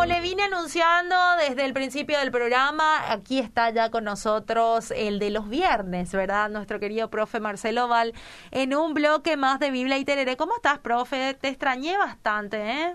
como le vine anunciando desde el principio del programa, aquí está ya con nosotros el de los viernes, ¿verdad? Nuestro querido profe Marcelo Val, en un bloque más de Biblia y Tereré. ¿Cómo estás, profe? Te extrañé bastante, ¿eh?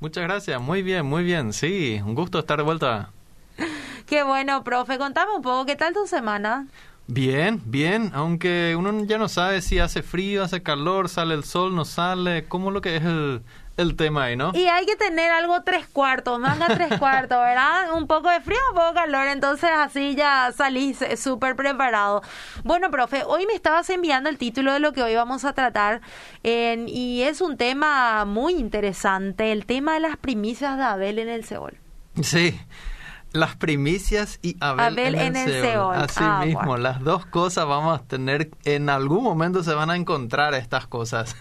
Muchas gracias, muy bien, muy bien. Sí, un gusto estar de vuelta. Qué bueno, profe. Contame un poco, ¿qué tal tu semana? Bien, bien, aunque uno ya no sabe si hace frío, hace calor, sale el sol, no sale, cómo lo que es el, el tema ahí, ¿no? Y hay que tener algo tres cuartos, manga tres cuartos, ¿verdad? Un poco de frío, un poco de calor, entonces así ya salís súper preparado. Bueno, profe, hoy me estabas enviando el título de lo que hoy vamos a tratar y es un tema muy interesante, el tema de las primicias de Abel en el Seol. Sí, las primicias y Abel, en, el, Seol. Así ah, mismo, las dos cosas vamos a tener, en algún momento se van a encontrar estas cosas.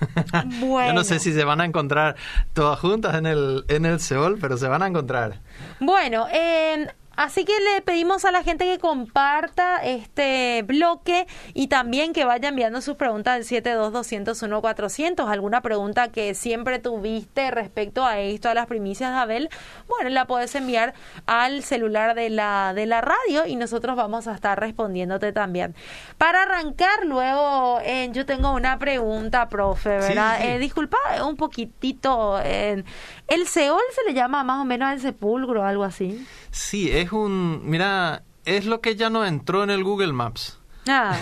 Bueno. Yo no sé si se van a encontrar todas juntas en el, en el Seol, pero se van a encontrar. Bueno, eh, Así que le pedimos a la gente que comparta este bloque y también que vaya enviando sus preguntas al 72201-400. Alguna pregunta que siempre tuviste respecto a esto, a las primicias de Abel, bueno, la puedes enviar al celular de la, de la radio y nosotros vamos a estar respondiéndote también. Para arrancar luego, eh, yo tengo una pregunta, profe, ¿verdad? Eh, disculpa un poquitito. Eh, ¿El Seol se le llama más o menos al sepulcro o algo así? Sí, es un, mira, es lo que ya no entró en el Google Maps. Ah.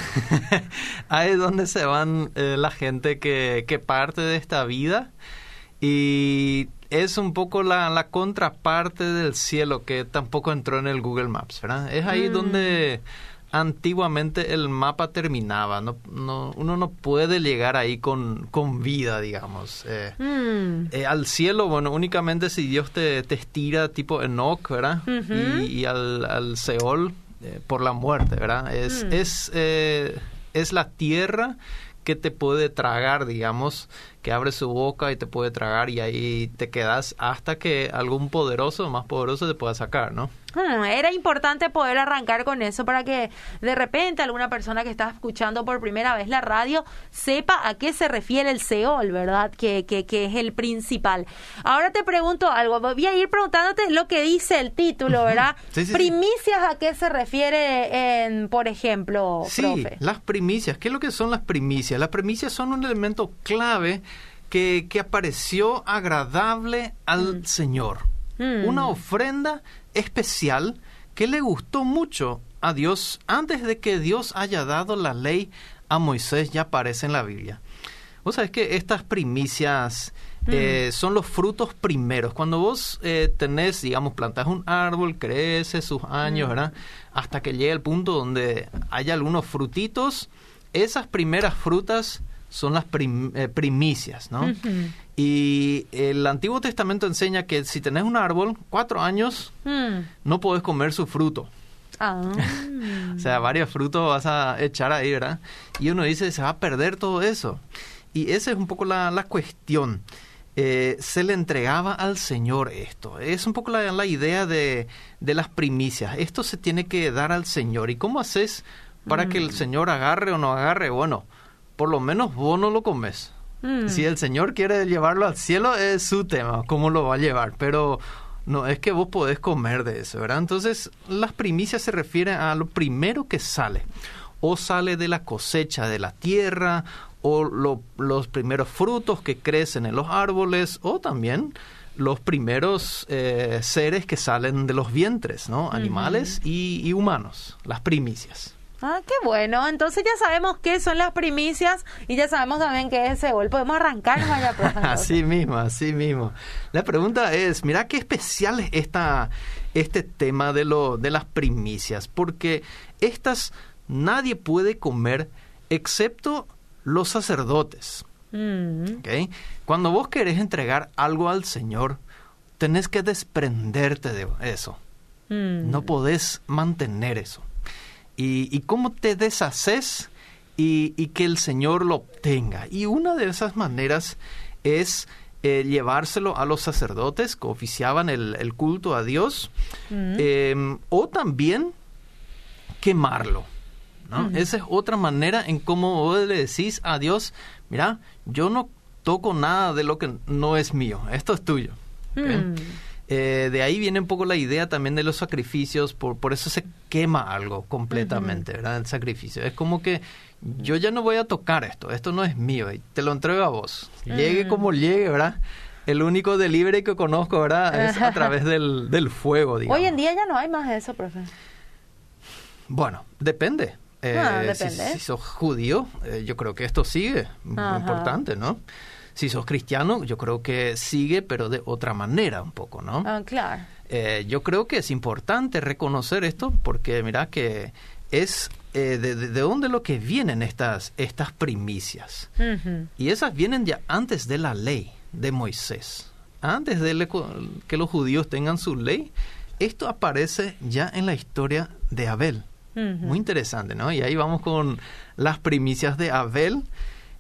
Ahí es donde se van eh, la gente que, que parte de esta vida y es un poco la, la, contraparte del cielo que tampoco entró en el Google Maps, ¿verdad? Es ahí mm. donde antiguamente el mapa terminaba. No, no, uno no puede llegar ahí con, con vida, digamos. Eh, mm. eh, al cielo, bueno, únicamente si Dios te, te estira tipo Enoch, ¿verdad? y, al, al Seol eh, por la muerte, ¿verdad? Es, mm. es, es la tierra que te puede tragar, digamos, que abre su boca y te puede tragar y ahí te quedas hasta que algún poderoso, más poderoso, te pueda sacar, ¿no? Hmm, era importante poder arrancar con eso para que de repente alguna persona que está escuchando por primera vez la radio sepa a qué se refiere el Seol, ¿verdad? Que, que, que es el principal. Ahora te pregunto algo, voy a ir preguntándote lo que dice el título, ¿verdad? primicias a qué se refiere, en, por ejemplo, sí, las primicias. ¿Qué es lo que son las primicias? Las primicias son un elemento clave que, que apareció agradable al mm. Señor. Mm. Una ofrenda especial que le gustó mucho a Dios antes de que Dios haya dado la ley a Moisés, ya aparece en la Biblia. Vos sabés que estas primicias mm. eh, son los frutos primeros. Cuando vos eh, tenés, digamos, plantas un árbol, crece sus años, mm. ¿verdad? Hasta que llegue el punto donde hay algunos frutitos, esas primeras frutas son las eh, primicias, ¿no? Y el Antiguo Testamento enseña que si tenés un árbol, cuatro años, hmm. no podés comer su fruto. Ah. o sea, varios frutos vas a echar ahí, ¿verdad? Y uno dice, se va a perder todo eso. Y esa es un poco la, la cuestión. Eh, se le entregaba al Señor esto. Es un poco la, la idea de, de, las primicias. Esto se tiene que dar al Señor. ¿Y cómo haces para que el hmm. Señor agarre o no agarre? Bueno, por lo menos vos no lo comes. Mm. Si el Señor quiere llevarlo al cielo, es su tema, cómo lo va a llevar. Pero no es que vos podés comer de eso, ¿verdad? Entonces, las primicias se refieren a lo primero que sale. O sale de la cosecha de la tierra, o los primeros frutos que crecen en los árboles, o también los primeros eh, seres que salen de los vientres, ¿no? Animales y humanos, las primicias. Ah, qué bueno. Entonces ya sabemos qué son las primicias y ya sabemos también qué es Seúl. Podemos arrancar vaya Así mismo, así mismo. La pregunta es, mira qué especial es esta, este tema de, lo, de las primicias, porque estas nadie puede comer excepto los sacerdotes. Mm. Cuando vos querés entregar algo al Señor, tenés que desprenderte de eso. Mm. No podés mantener eso y, cómo te deshaces y, que el Señor lo obtenga. Y una de esas maneras es eh, llevárselo a los sacerdotes que oficiaban el, culto a Dios, mm. em, o también quemarlo. ¿no? Mm. Esa es otra manera en cómo vos le decís a Dios, mira, yo no toco nada de lo que no es mío, esto es tuyo. Mm. Eh, de ahí viene un poco la idea también de los sacrificios, por, por eso se quema algo completamente, ¿verdad? El sacrificio. Es como que yo ya no voy a tocar esto, esto no es mío, y te lo entrego a vos. Llegue como llegue, ¿verdad? El único delivery que conozco, ¿verdad? Es a través del, del fuego, digamos. Hoy en día ya no hay más de eso, profe. Bueno, depende. Eh, Ah, si- depende. Si, sos judío, eh, yo creo que esto sigue, muy Ajá. importante, ¿no? Si sos cristiano, yo creo que sigue, pero de otra manera un poco, ¿no? Ah, claro. Eh, yo creo que es importante reconocer esto porque mira que es eh, de, de- de dónde lo que vienen estas, estas primicias. Y esas vienen ya antes de la ley de Moisés. Antes de le- que los judíos tengan su ley, esto aparece ya en la historia de Abel. Muy interesante, ¿no? Y ahí vamos con las primicias de Abel.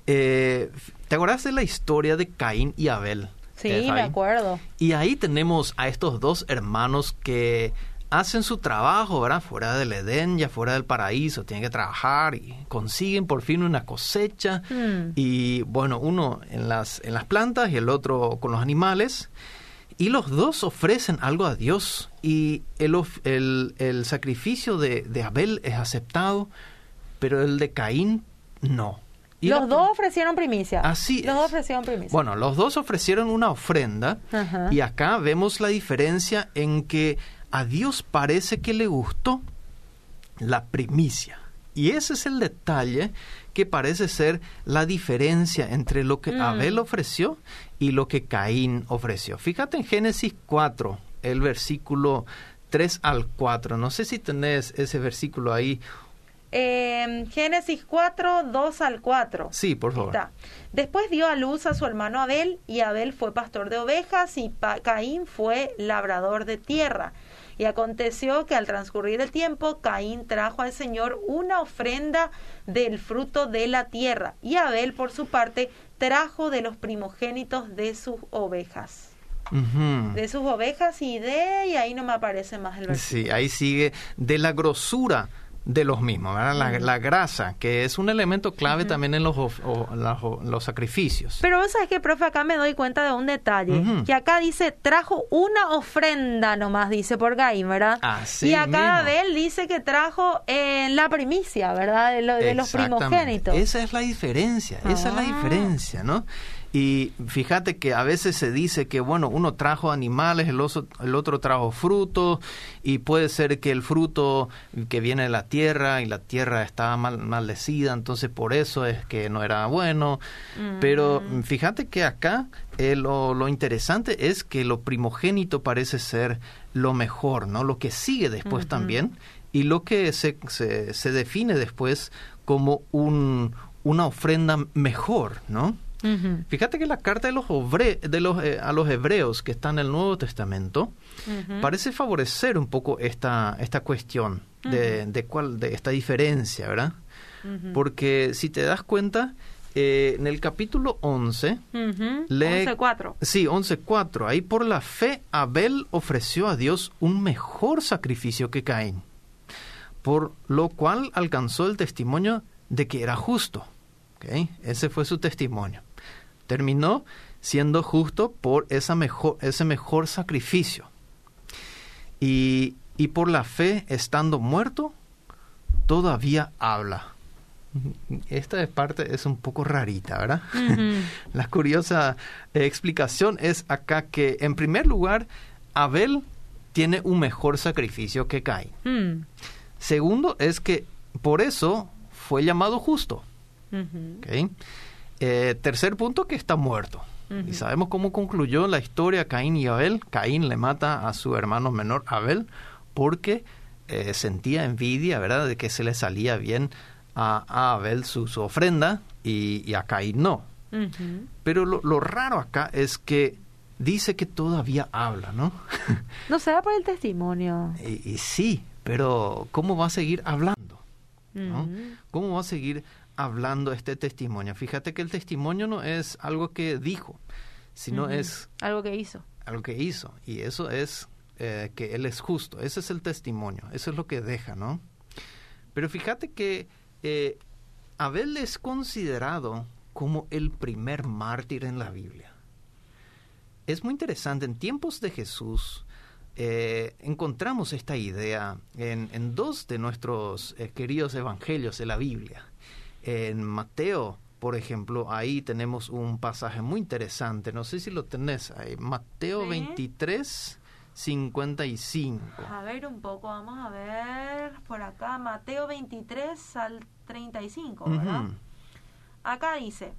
Eh, ¿Te acuerdas de la historia de Caín y Abel? Sí, eh, me acuerdo. Y ahí tenemos a estos dos hermanos que hacen su trabajo, ¿verdad? Fuera del Edén, ya fuera del paraíso, tienen que trabajar y consiguen por fin una cosecha. Mm. Y bueno, uno en las, en las plantas y el otro con los animales. Y los dos ofrecen algo a Dios y el, el, el sacrificio de, de Abel es aceptado, pero el de Caín no. Y Los la- dos ofrecieron primicia. Así Los dos ofrecieron primicia. Bueno, los dos ofrecieron una ofrenda Ajá. y acá vemos la diferencia en que a Dios parece que le gustó la primicia. Y ese es el detalle que parece ser la diferencia entre lo que Mm. Abel ofreció y lo que Caín ofreció. Fíjate en Génesis 4, el versículo 3 al 4. No sé si tenés ese versículo ahí. Eh, Génesis 4, 2 al 4. Sí, por favor. Está. Después dio a luz a su hermano Abel, y Abel fue pastor de ovejas, y Pa- Caín fue labrador de tierra. Y aconteció que al transcurrir el tiempo, Caín trajo al Señor una ofrenda del fruto de la tierra, y Abel, por su parte, trajo de los primogénitos de sus ovejas. De sus ovejas y de... y ahí no me aparece más el versículo. Sí, ahí sigue de la grosura de los mismos, ¿verdad? La, la grasa, que es un elemento clave también en los, o- los sacrificios. Pero vos sabés que, profe, acá me doy cuenta de un detalle. Que acá dice, trajo una ofrenda nomás, dice por Caín, ¿verdad? Así y acá. Abel dice que trajo eh, la primicia, ¿verdad? De, lo- de los primogénitos. Esa es la diferencia, esa es la Ah. diferencia, ¿no? Y fíjate que a veces se dice que, bueno, uno trajo animales, el, oso- el otro trajo frutos, y puede ser que el fruto que viene de la tierra y la tierra estaba mal, maldecida, entonces por eso es que no era bueno. Pero Mm. fíjate que acá eh, lo, lo interesante es que lo primogénito parece ser lo mejor, ¿no? Lo que sigue después también y lo que se, se, se define después como un, una ofrenda mejor, ¿no? Fíjate que la carta de los, obre- de los eh, a los hebreos que está en el Nuevo Testamento parece favorecer un poco esta, esta cuestión de, de, cuál, de esta diferencia, ¿verdad? Porque si te das cuenta, eh, en el capítulo 11, Ujú. lee- 11.4. Sí, 11.4. Ahí por la fe Abel ofreció a Dios un mejor sacrificio que Caín, por lo cual alcanzó el testimonio de que era justo. Ese fue su testimonio. Terminó siendo justo por esa mejor, ese mejor sacrificio. Y, y por la fe, estando muerto, todavía habla. Esta es parte es un poco rarita, ¿verdad? La curiosa eh, explicación es acá que, en primer lugar, Abel tiene un mejor sacrificio que Caín. Mm. Segundo, es que por eso fue llamado justo. Ujú. ¿ok? Eh, tercer punto, que está muerto. Y sabemos cómo concluyó la historia Caín y Abel. Caín le mata a su hermano menor Abel porque eh, sentía envidia, ¿verdad?, de que se le salía bien a, a Abel su, su ofrenda y, y a Caín no. Pero lo, lo raro acá es que dice que todavía habla, ¿no? No se da por el testimonio. y, y sí, pero ¿cómo va a seguir hablando? ¿no? ¿Cómo va a seguir hablando este testimonio? Fíjate que el testimonio no es algo que dijo, sino Ujú. es Algo que hizo. algo que hizo. Y eso es eh, que Él es justo. Ese es el testimonio. Eso es lo que deja, ¿no? Pero fíjate que eh, Abel es considerado como el primer mártir en la Biblia. es muy interesante. En tiempos de Jesús eh, encontramos esta idea en, dos de nuestros eh, queridos evangelios de la Biblia. En Mateo, por ejemplo, ahí tenemos un pasaje muy interesante. No sé si lo tenés ahí. Mateo 23. 55. A ver un poco, vamos a ver por acá, Mateo 23 al 35, ¿verdad? Acá dice,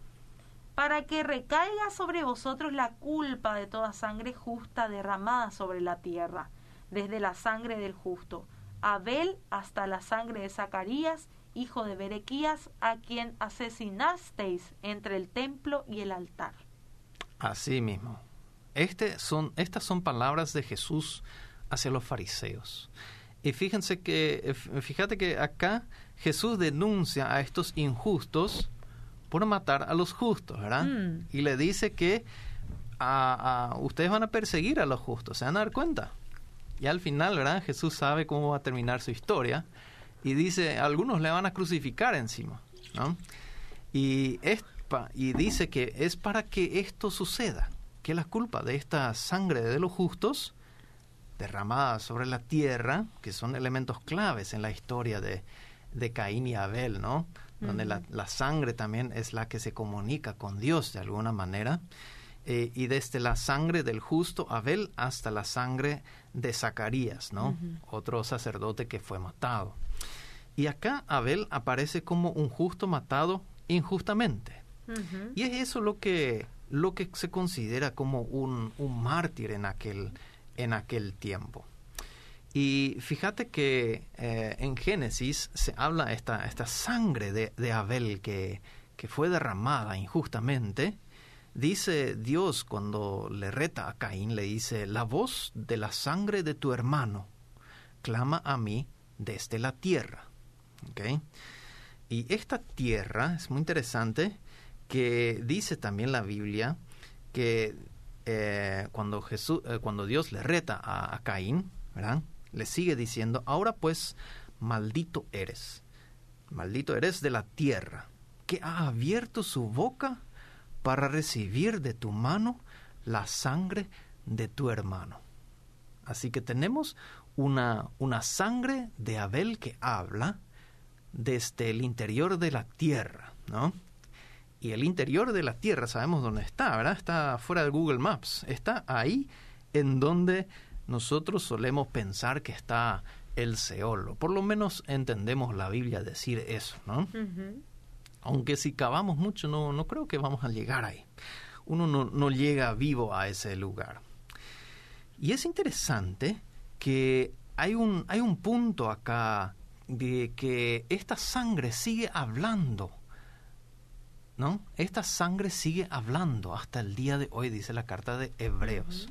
para que recaiga sobre vosotros la culpa de toda sangre justa derramada sobre la tierra, desde la sangre del justo, Abel hasta la sangre de Zacarías, hijo de Berequías, a quien asesinasteis entre el templo y el altar. Así mismo. Este son, estas son palabras de Jesús hacia los fariseos. Y fíjense que, fíjate que acá Jesús denuncia a estos injustos por matar a los justos, ¿verdad? Mm. Y le dice que a, ustedes van a perseguir a los justos, se van a dar cuenta. Y al final, ¿verdad? Jesús sabe cómo va a terminar su historia y dice, algunos le van a crucificar encima, ¿no? Y, y dice que es para que esto suceda, que la culpa de esta sangre de los justos derramada sobre la tierra, que son elementos claves en la historia de, de Caín y Abel, ¿no? Donde la, sangre también es la que se comunica con Dios de alguna manera. Eh, y desde la sangre del justo Abel hasta la sangre de Zacarías, ¿no? Otro sacerdote que fue matado. Y acá Abel aparece como un justo matado injustamente. Y es eso lo que, lo que se considera como un, un mártir en aquel, en aquel tiempo. Y fíjate que eh, en Génesis se habla esta, esta sangre de, Abel que, que, fue derramada injustamente. Dice Dios cuando le reta a Caín, le dice, la voz de la sangre de tu hermano clama a mí desde la tierra. Y esta tierra es muy interesante que dice también la Biblia que eh, cuando, Jesús, eh, cuando Dios le reta a, a Caín, le sigue diciendo, ahora pues, maldito eres, maldito eres de la tierra, que ha abierto su boca para recibir de tu mano la sangre de tu hermano. Así que tenemos una, una sangre de Abel que habla desde el interior de la tierra, ¿no? Y el interior de la tierra sabemos dónde está, ¿verdad? Está fuera de Google Maps. Está ahí en donde nosotros solemos pensar que está el Seol, por lo menos entendemos la Biblia decir eso, ¿no? Aunque si cavamos mucho, no, no creo que vamos a llegar ahí. Uno no, no llega vivo a ese lugar. Y es interesante que hay un, hay un punto acá de que esta sangre sigue hablando. ¿No? Esta sangre sigue hablando hasta el día de hoy, dice la carta de Hebreos.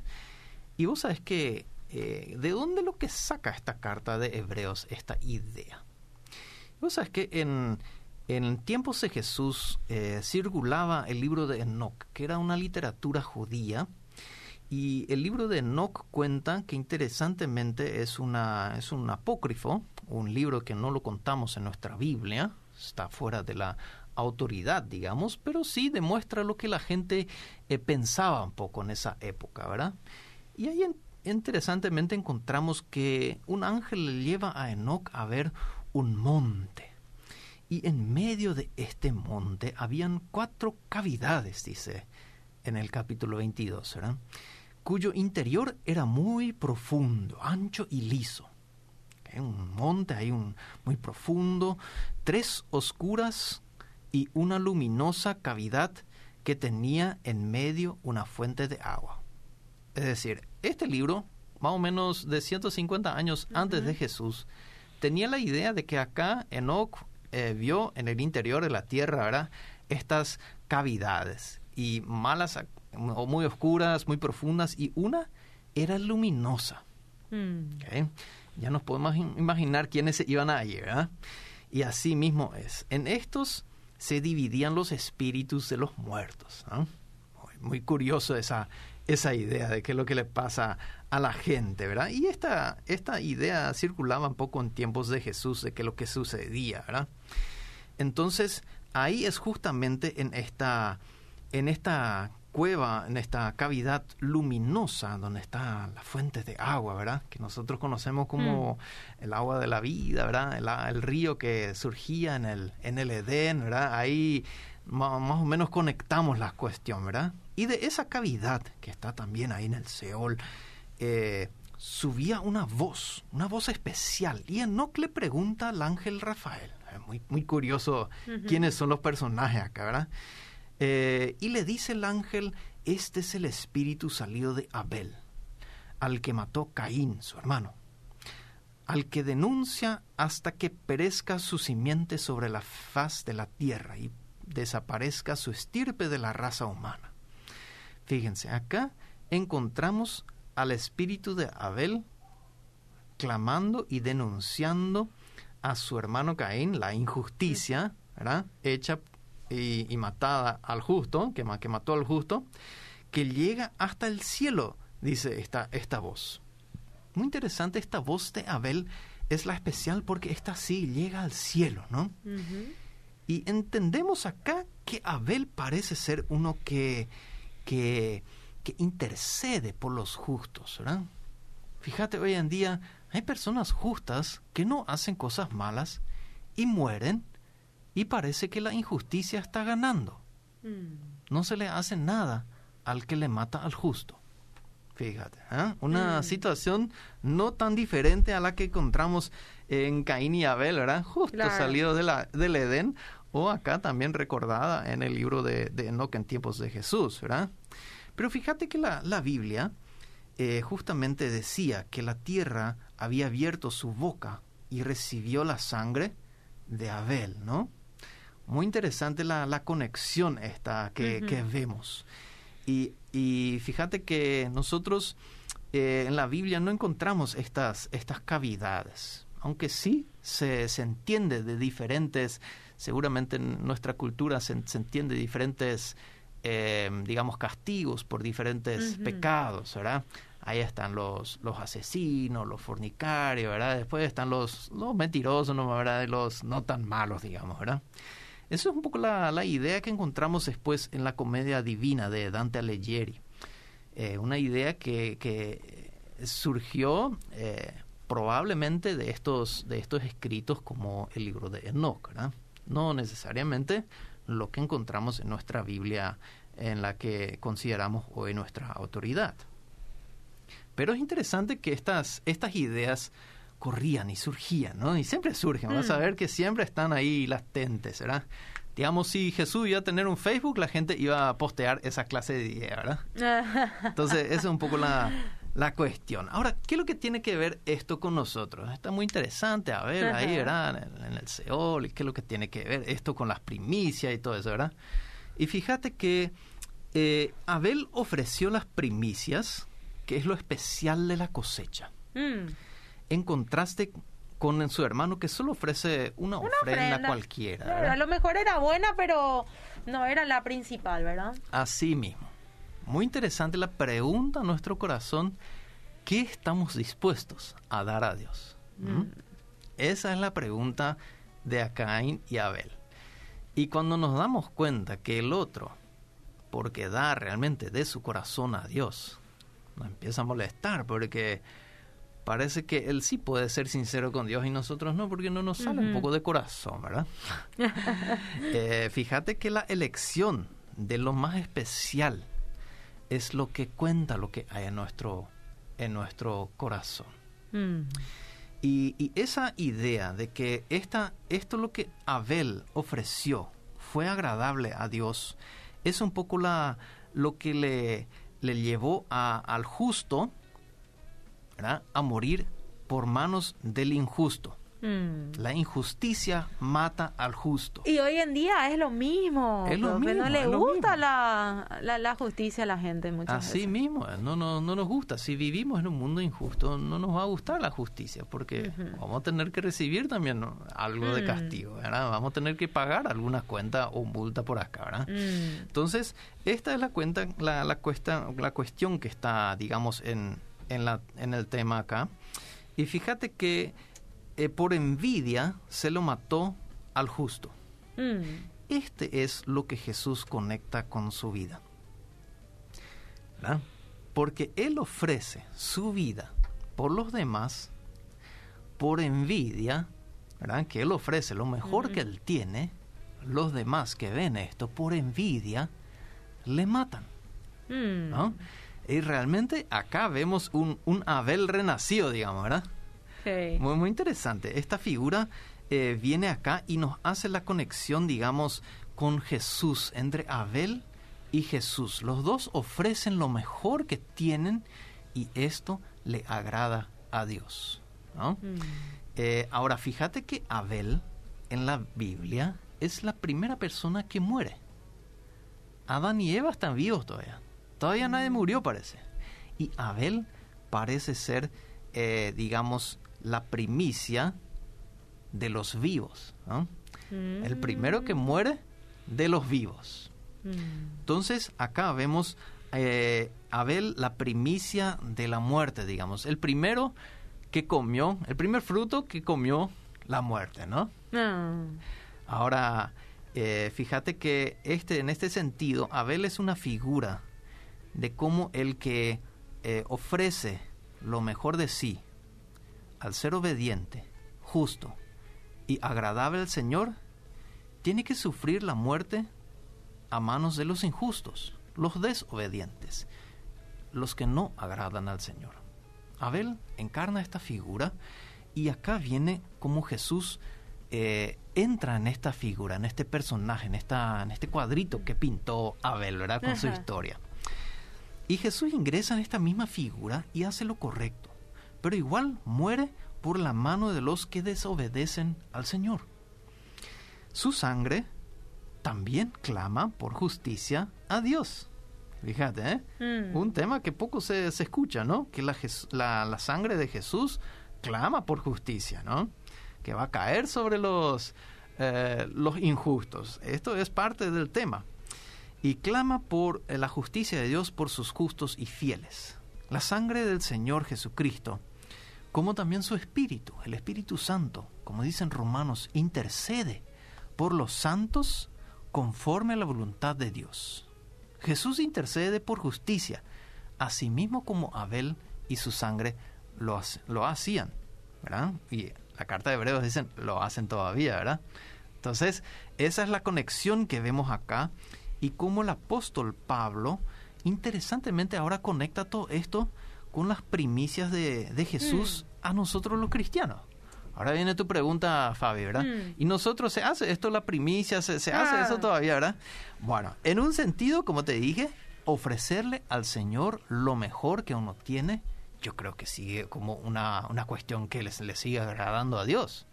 Y vos sabés que, eh, ¿de dónde lo que saca esta carta de Hebreos esta idea? Vos sabés que en, en tiempos de Jesús eh, circulaba el libro de Enoch, que era una literatura judía, y el libro de Enoch cuenta que interesantemente es, una, es un apócrifo, un libro que no lo contamos en nuestra Biblia, está fuera de la autoridad, digamos, pero sí demuestra lo que la gente eh, pensaba un poco en esa época, ¿verdad? Y ahí interesantemente encontramos que un ángel le lleva a Enoch a ver un monte. Y en medio de este monte habían cuatro cavidades, dice en el capítulo 22, ¿verdad? cuyo interior era muy profundo, ancho y liso. Un monte ahí un, muy profundo, tres oscuras y una luminosa cavidad que tenía en medio una fuente de agua. Es decir, este libro, más o menos de 150 años antes de Jesús, tenía la idea de que acá Enoch eh, vio en el interior de la tierra, ¿verdad? Estas cavidades y malas o muy oscuras, muy profundas y una era luminosa. Mm. Ya nos podemos imaginar quiénes iban allí, ¿verdad? Y así mismo es. En estos se dividían los espíritus de los muertos. muy curioso esa, esa idea de qué es lo que le pasa a la gente, ¿verdad? Y esta, esta idea circulaba un poco en tiempos de Jesús, de qué es lo que sucedía, ¿verdad? Entonces, ahí es justamente en esta, en esta cueva, en esta cavidad luminosa donde está la fuente de agua, ¿verdad? Que nosotros conocemos como mm. el agua de la vida, ¿verdad? El, el, río que surgía en el, en el Edén, ¿verdad? Ahí más, o menos conectamos la cuestión, ¿verdad? Y de esa cavidad que está también ahí en el Seol, eh, subía una voz, una voz especial. Y Enoch le pregunta al ángel Rafael, muy, muy curioso quiénes son los personajes acá, ¿verdad? Eh, y le dice el ángel, este es el espíritu salido de Abel, al que mató Caín, su hermano, al que denuncia hasta que perezca su simiente sobre la faz de la tierra y desaparezca su estirpe de la raza humana. Fíjense, acá encontramos al espíritu de Abel clamando y denunciando a su hermano Caín la injusticia ¿verdad? hecha y, matada al justo, que, que mató al justo, que llega hasta el cielo, dice esta, esta voz. Muy interesante, esta voz de Abel es la especial porque esta sí llega al cielo, ¿no? Y entendemos acá que Abel parece ser uno que, que, que intercede por los justos, ¿verdad? Fíjate, hoy en día hay personas justas que no hacen cosas malas y mueren y parece que la injusticia está ganando. Mm. No se le hace nada al que le mata al justo. Fíjate, ¿eh? una mm. situación no tan diferente a la que encontramos en Caín y Abel, ¿verdad? Justo salido de la, del Edén, o acá también recordada en el libro de, de Enoch en tiempos de Jesús, ¿verdad? Pero fíjate que la, la Biblia eh, justamente decía que la tierra había abierto su boca y recibió la sangre de Abel, ¿no? Muy interesante la, la conexión esta que, que vemos. Y, y, fíjate que nosotros eh, en la Biblia no encontramos estas, estas cavidades, aunque sí se, se entiende de diferentes, seguramente en nuestra cultura se, se entiende de diferentes, eh, digamos, castigos por diferentes pecados, ¿verdad? Ahí están los, los asesinos, los fornicarios, ¿verdad? Después están los, los mentirosos, ¿no? ¿verdad? Los no tan malos, digamos, ¿verdad? Eso es un poco la, la idea que encontramos después en la comedia divina de Dante Alighieri. Eh, una idea que, que surgió eh, probablemente de estos, de estos escritos como el libro de Enoch, no necesariamente lo que encontramos en nuestra Biblia en la que consideramos hoy nuestra autoridad. Pero es interesante que estas, estas ideas corrían y surgían, ¿no? Y siempre surgen, vas a mm. ver que siempre están ahí latentes, ¿verdad? Digamos, si Jesús iba a tener un Facebook, la gente iba a postear esa clase de idea, ¿verdad? Entonces, esa es un poco la, la cuestión. Ahora, ¿qué es lo que tiene que ver esto con nosotros? Está muy interesante, a ver, ahí, ¿verdad? En, el Seol, ¿qué es lo que tiene que ver esto con las primicias y todo eso, ¿verdad? Y fíjate que eh, Abel ofreció las primicias, que es lo especial de la cosecha. Mm en contraste con su hermano que solo ofrece una, ofrenda, cualquiera. a lo mejor era buena, pero no era la principal, ¿verdad? Así mismo. Muy interesante la pregunta a nuestro corazón, ¿qué estamos dispuestos a dar a Dios? ¿Mm? Mm. Esa es la pregunta de Caín y Abel. Y cuando nos damos cuenta que el otro, porque da realmente de su corazón a Dios, nos empieza a molestar porque parece que él sí puede ser sincero con Dios y nosotros no, porque no nos sale un poco de corazón, ¿verdad? Eh, fíjate que la elección de lo más especial es lo que cuenta lo que hay en nuestro, en nuestro corazón. Mm. Y, esa idea de que esta, esto lo que Abel ofreció fue agradable a Dios, es un poco la, lo que le, le llevó a, al justo a morir por manos del injusto. Mm. La injusticia mata al justo. Y hoy en día es lo mismo. Es lo mismo no le gusta la, la, justicia a la gente muchas Así mismo, no, no, no nos gusta. Si vivimos en un mundo injusto, no nos va a gustar la justicia, porque vamos a tener que recibir también algo de mm. castigo, Vamos a tener que pagar alguna cuenta o multa por acá, ¿verdad? Mm. Entonces, esta es la cuenta, la, la, cuesta, la cuestión que está, digamos, en en, la, en el tema acá. Y fíjate que eh, por envidia se lo mató al justo. Mm. Este es lo que Jesús conecta con su vida. ¿verdad? Porque Él ofrece su vida por los demás, por envidia, ¿verdad? Que Él ofrece lo mejor que Él tiene, los demás que ven esto por envidia, le matan. Mm. ¿no? Y realmente acá vemos un, un Abel renacido, digamos, ¿verdad? Muy, muy interesante. Esta figura eh, viene acá y nos hace la conexión, digamos, con Jesús, entre Abel y Jesús. Los dos ofrecen lo mejor que tienen y esto le agrada a Dios. ¿no? Mm. Eh, ahora, fíjate que Abel en la Biblia es la primera persona que muere. Adán y Eva están vivos todavía. Todavía nadie murió, parece. Y Abel parece ser, eh, digamos, la primicia de los vivos. ¿no? El primero que muere de los vivos. Mm. Entonces, acá vemos eh, Abel la primicia de la muerte, digamos. El primero que comió, el primer fruto que comió la muerte, ¿no? Ah. Ahora, eh, fíjate que este, en este sentido, Abel es una figura de cómo el que eh, ofrece lo mejor de sí al ser obediente, justo y agradable al Señor, tiene que sufrir la muerte a manos de los injustos, los desobedientes, los que no agradan al Señor. Abel encarna esta figura y acá viene como Jesús eh, entra en esta figura, en este personaje, en, esta, en este cuadrito que pintó Abel, ¿verdad? Con su historia. Y Jesús ingresa en esta misma figura y hace lo correcto, pero igual muere por la mano de los que desobedecen al Señor. Su sangre también clama por justicia a Dios. Fíjate, ¿eh? Mm. Un tema que poco se, se escucha, ¿no? Que la, la sangre de Jesús clama por justicia, ¿no? Que va a caer sobre los, eh, los injustos. Esto es parte del tema. Y clama por eh, la justicia de Dios por sus justos y fieles. La sangre del Señor Jesucristo, como también su Espíritu, el Espíritu Santo, como dicen Romanos, intercede por los santos conforme a la voluntad de Dios. Jesús intercede por justicia, asimismo como Abel y su sangre lo, lo hacían, ¿verdad? Y la carta de Hebreos dicen, lo hacen todavía, ¿verdad? Entonces, esa es la conexión que vemos acá y cómo el apóstol Pablo, interesantemente ahora conecta todo esto con las primicias de, de Jesús a nosotros los cristianos. Ahora viene tu pregunta, Fabi, ¿verdad? Mm. Y nosotros, ¿se hace esto la primicia? ¿Se, se hace Ah. eso todavía, verdad? Bueno, en un sentido, como te dije, ofrecerle al Señor lo mejor que uno tiene, yo creo que sigue como una, una cuestión que les, le sigue agradando a Dios.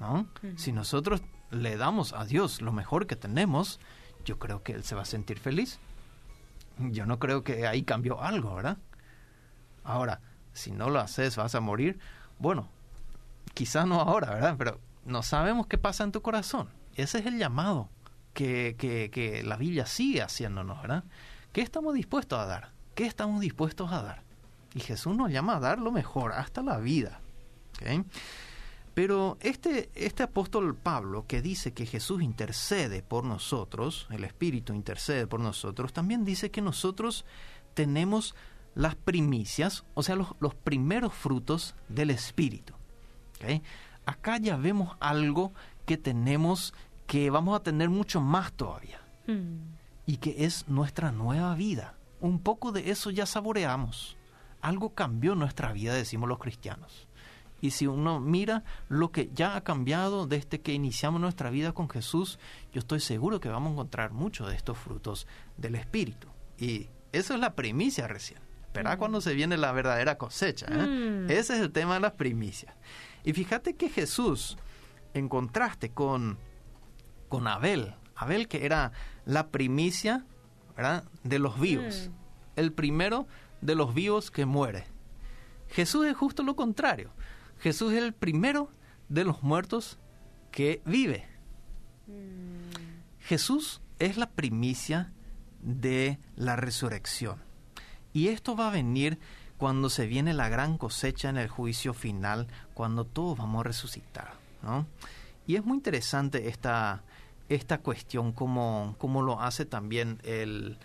¿no? Si nosotros le damos a Dios lo mejor que tenemos, yo creo que Él se va a sentir feliz. Yo no creo que ahí cambió algo, ¿verdad? Ahora, si no lo haces, vas a morir. Bueno, quizás no ahora, ¿verdad? Pero no sabemos qué pasa en tu corazón. Ese es el llamado que, que, que la Biblia sigue haciéndonos, ¿verdad? ¿Qué estamos dispuestos a dar? ¿Qué estamos dispuestos a dar? Y Jesús nos llama a dar lo mejor, hasta la vida. ¿ok? Pero este, este apóstol Pablo que dice que Jesús intercede por nosotros, el Espíritu intercede por nosotros, también dice que nosotros tenemos las primicias, o sea, los, los primeros frutos del Espíritu. ¿ok? Acá ya vemos algo que tenemos que vamos a tener mucho más todavía Mm. y que es nuestra nueva vida. Un poco de eso ya saboreamos. Algo cambió nuestra vida, decimos los cristianos. Y si uno mira lo que ya ha cambiado desde que iniciamos nuestra vida con Jesús, yo estoy seguro que vamos a encontrar muchos de estos frutos del Espíritu. Y eso es la primicia recién. Esperá cuando se viene la verdadera cosecha. ¿eh? Mm. Ese es el tema de las primicias. Y fíjate que Jesús, en contraste con, con Abel, Abel que era la primicia ¿verdad? de los vivos, Mm. el primero de los vivos que muere. Jesús es justo lo contrario. Jesús es el primero de los muertos que vive. Jesús es la primicia de la resurrección. Y esto va a venir cuando se viene la gran cosecha en el juicio final, cuando todos vamos a resucitar. ¿no? Y es muy interesante esta, esta cuestión, como, como lo hace también el,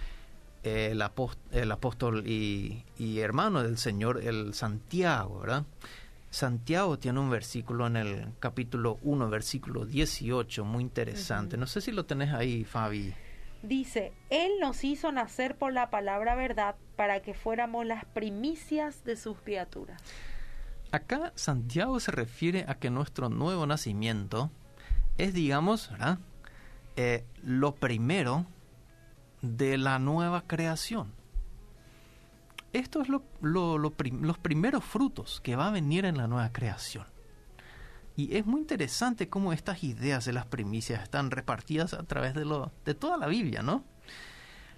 el, apóstol y, hermano del Señor, el Santiago, ¿verdad? Santiago tiene un versículo en el capítulo 1, versículo 18, muy interesante. No sé si lo tenés ahí, Fabi. Dice, Él nos hizo nacer por la palabra verdad para que fuéramos las primicias de sus criaturas. Acá Santiago se refiere a que nuestro nuevo nacimiento es, digamos. Eh, lo primero de la nueva creación. Esto es lo, los primeros frutos que va a venir en la nueva creación. Y es muy interesante cómo estas ideas de las primicias están repartidas a través de, lo, de toda la Biblia, ¿no?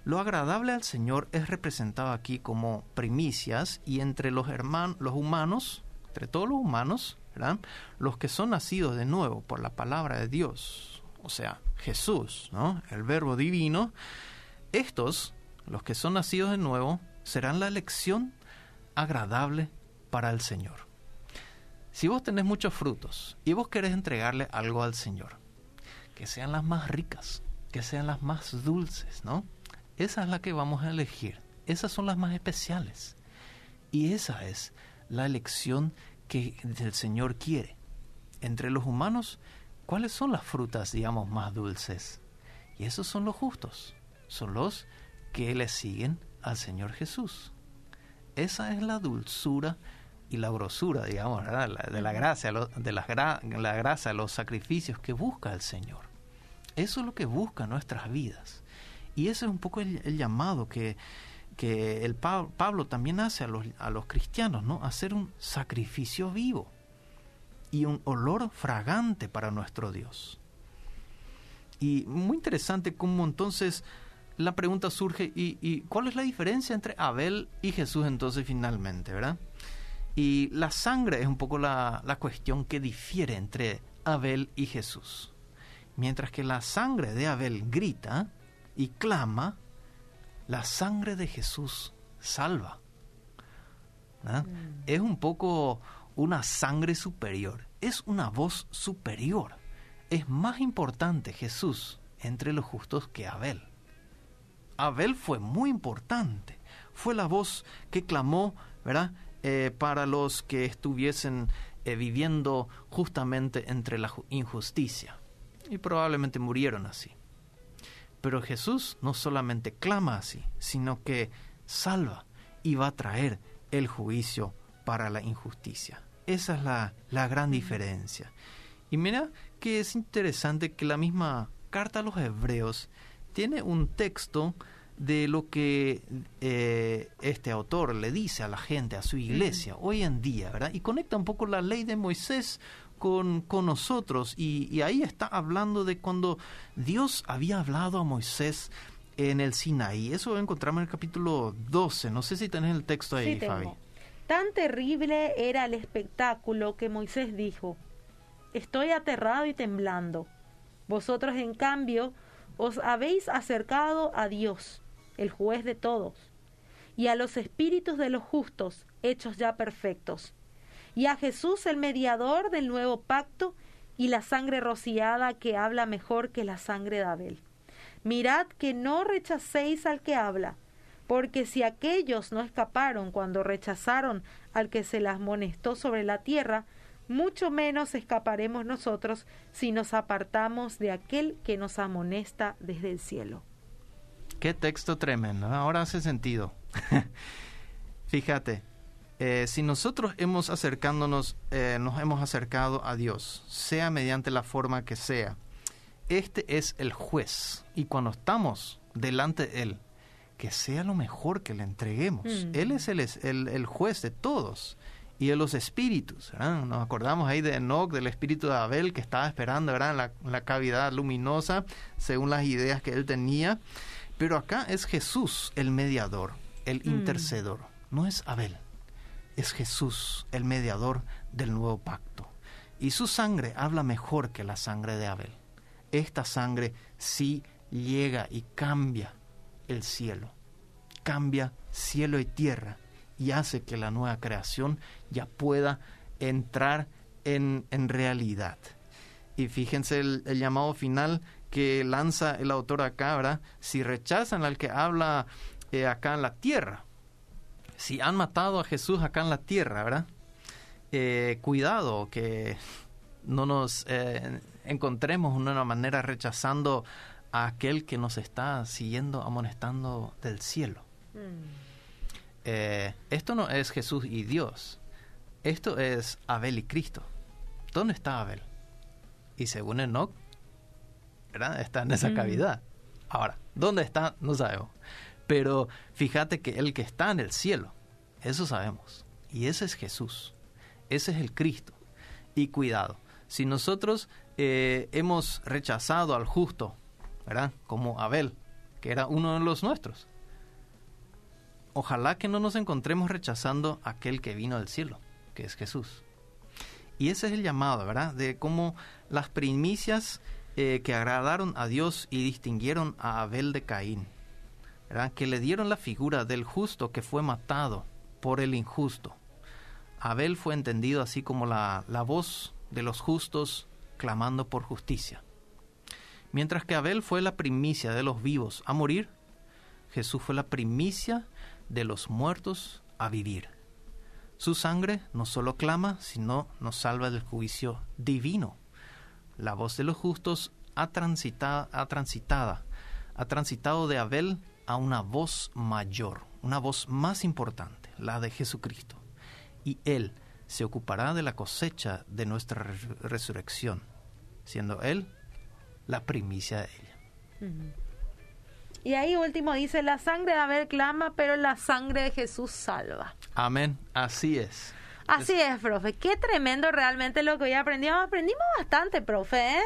Lo agradable al Señor es representado aquí como primicias y entre los hermanos, los humanos, entre todos los humanos, ¿verdad? los que son nacidos de nuevo por la palabra de Dios, o sea, Jesús, ¿no? el verbo divino, estos, los que son nacidos de nuevo, serán la elección agradable para el Señor. Si vos tenés muchos frutos y vos querés entregarle algo al Señor, que sean las más ricas, que sean las más dulces, ¿no? Esa es la que vamos a elegir. Esas son las más especiales. Y esa es la elección que el Señor quiere. Entre los humanos, ¿cuáles son las frutas, digamos, más dulces? Y esos son los justos son los que le siguen al Señor Jesús. Esa es la dulzura y la grosura, digamos, de la gracia, de la, la gracia, los sacrificios que busca el Señor. Eso es lo que busca nuestras vidas. Y ese es un poco el, llamado que, que el Pablo, también hace a los, a los cristianos, ¿no? Hacer un sacrificio vivo y un olor fragante para nuestro Dios. Y muy interesante cómo entonces la pregunta surge, ¿y, cuál es la diferencia entre Abel y Jesús entonces finalmente, verdad? Y la sangre es un poco la, la cuestión que difiere entre Abel y Jesús. Mientras que la sangre de Abel grita y clama, la sangre de Jesús salva. Mm. Es un poco una sangre superior, es una voz superior. Es más importante Jesús entre los justos que Abel. Abel fue muy importante. Fue la voz que clamó, ¿verdad? Eh, para los que estuviesen eh, viviendo justamente entre la injusticia. Y probablemente murieron así. Pero Jesús no solamente clama así, sino que salva y va a traer el juicio para la injusticia. Esa es la, la gran diferencia. Y mira que es interesante que la misma carta a los hebreos tiene un texto de lo que eh, este autor le dice a la gente, a su iglesia, hoy en día, ¿verdad? Y conecta un poco la ley de Moisés con, con nosotros. Y, ahí está hablando de cuando Dios había hablado a Moisés en el Sinaí. Eso lo encontramos en el capítulo 12. No sé si tenés el texto ahí, Fabi. Tan terrible era el espectáculo que Moisés dijo, estoy aterrado y temblando. Vosotros, en cambio, os habéis acercado a Dios, el juez de todos, y a los espíritus de los justos, hechos ya perfectos, y a Jesús el mediador del nuevo pacto, y la sangre rociada que habla mejor que la sangre de Abel. Mirad que no rechacéis al que habla, porque si aquellos no escaparon cuando rechazaron al que se las amonestó sobre la tierra, mucho menos escaparemos nosotros si nos apartamos de aquel que nos amonesta desde el cielo. Qué texto tremendo, ahora hace sentido. Fíjate, eh, si nosotros hemos acercándonos, eh, nos hemos acercado a Dios, sea mediante la forma que sea, este es el juez. Y cuando estamos delante de Él, que sea lo mejor que le entreguemos. Mm. Él es el, el, juez de todos y de los espíritus. Nos acordamos ahí de Enoch, del espíritu de Abel, que estaba esperando ¿verdad? la, la cavidad luminosa, según las ideas que él tenía. Pero acá es Jesús el mediador, el mm. intercedor. No es Abel, es Jesús el mediador del nuevo pacto. Y su sangre habla mejor que la sangre de Abel. Esta sangre sí llega y cambia el cielo, cambia cielo y tierra y hace que la nueva creación ya pueda entrar en, en realidad. Y fíjense el, llamado final que lanza el autor acá, ¿verdad? Si rechazan al que habla eh, acá en la tierra. Si han matado a Jesús acá en la tierra, ¿verdad? Eh, cuidado que no nos eh, encontremos de una manera rechazando a aquel que nos está siguiendo, amonestando del cielo. Mm. Esto no es Jesús y Dios. Esto es Abel y Cristo. ¿Dónde está Abel? Y según Enoch, ¿verdad? está en esa cavidad. Ahora, ¿dónde está? No sabemos. Pero fíjate que el que está en el cielo, eso sabemos. Y ese es Jesús. Ese es el Cristo. Y cuidado, si nosotros eh, hemos rechazado al justo, ¿verdad? Como Abel, que era uno de los nuestros, ojalá que no nos encontremos rechazando aquel que vino del cielo, que es Jesús. Y ese es el llamado, ¿verdad? De cómo las primicias eh, que agradaron a Dios y distinguieron a Abel de Caín, ¿verdad? Que le dieron la figura del justo que fue matado por el injusto. Abel fue entendido así como la, la voz de los justos clamando por justicia. Mientras que Abel fue la primicia de los vivos a morir, Jesús fue la primicia de los muertos a vivir. Su sangre no solo clama, sino nos salva del juicio divino. La voz de los justos ha, transitado, ha, transitada, ha transitado de Abel a una voz mayor, una voz más importante, la de Jesucristo. Y Él se ocupará de la cosecha de nuestra resurrección, siendo Él la primicia de ella. Y ahí último dice, la sangre de Abel clama, pero la sangre de Jesús salva. Amén, así es. Así es, profe. Qué tremendo realmente lo que hoy aprendimos. Aprendimos bastante, profe. ¿eh?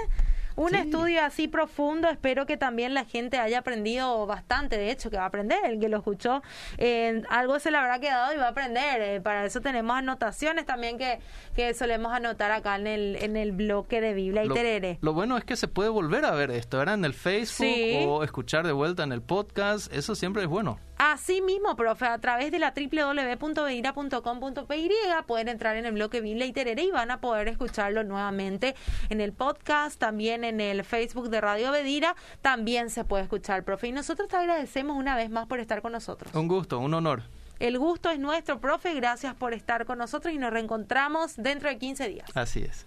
Un estudio así profundo. Espero que también la gente haya aprendido bastante, de hecho, que va a aprender. El que lo escuchó, eh, algo se le habrá quedado y va a aprender. Eh, para eso tenemos anotaciones también que, que solemos anotar acá en el, en el bloque de Biblia y lo, Terere. Lo bueno es que se puede volver a ver esto, ¿verdad? En el Facebook o escuchar de vuelta en el podcast. Eso siempre es bueno. Así mismo, profe, a través de la www.beira.com.py pueden entrar en el bloque Biblia y Terere y van a poder escucharlo nuevamente en el podcast, también en el Facebook de Radio Bedira, también se puede escuchar, profe. Y nosotros te agradecemos una vez más por estar con nosotros. Un gusto, un honor. El gusto es nuestro, profe. Gracias por estar con nosotros y nos reencontramos dentro de 15 días. Así es.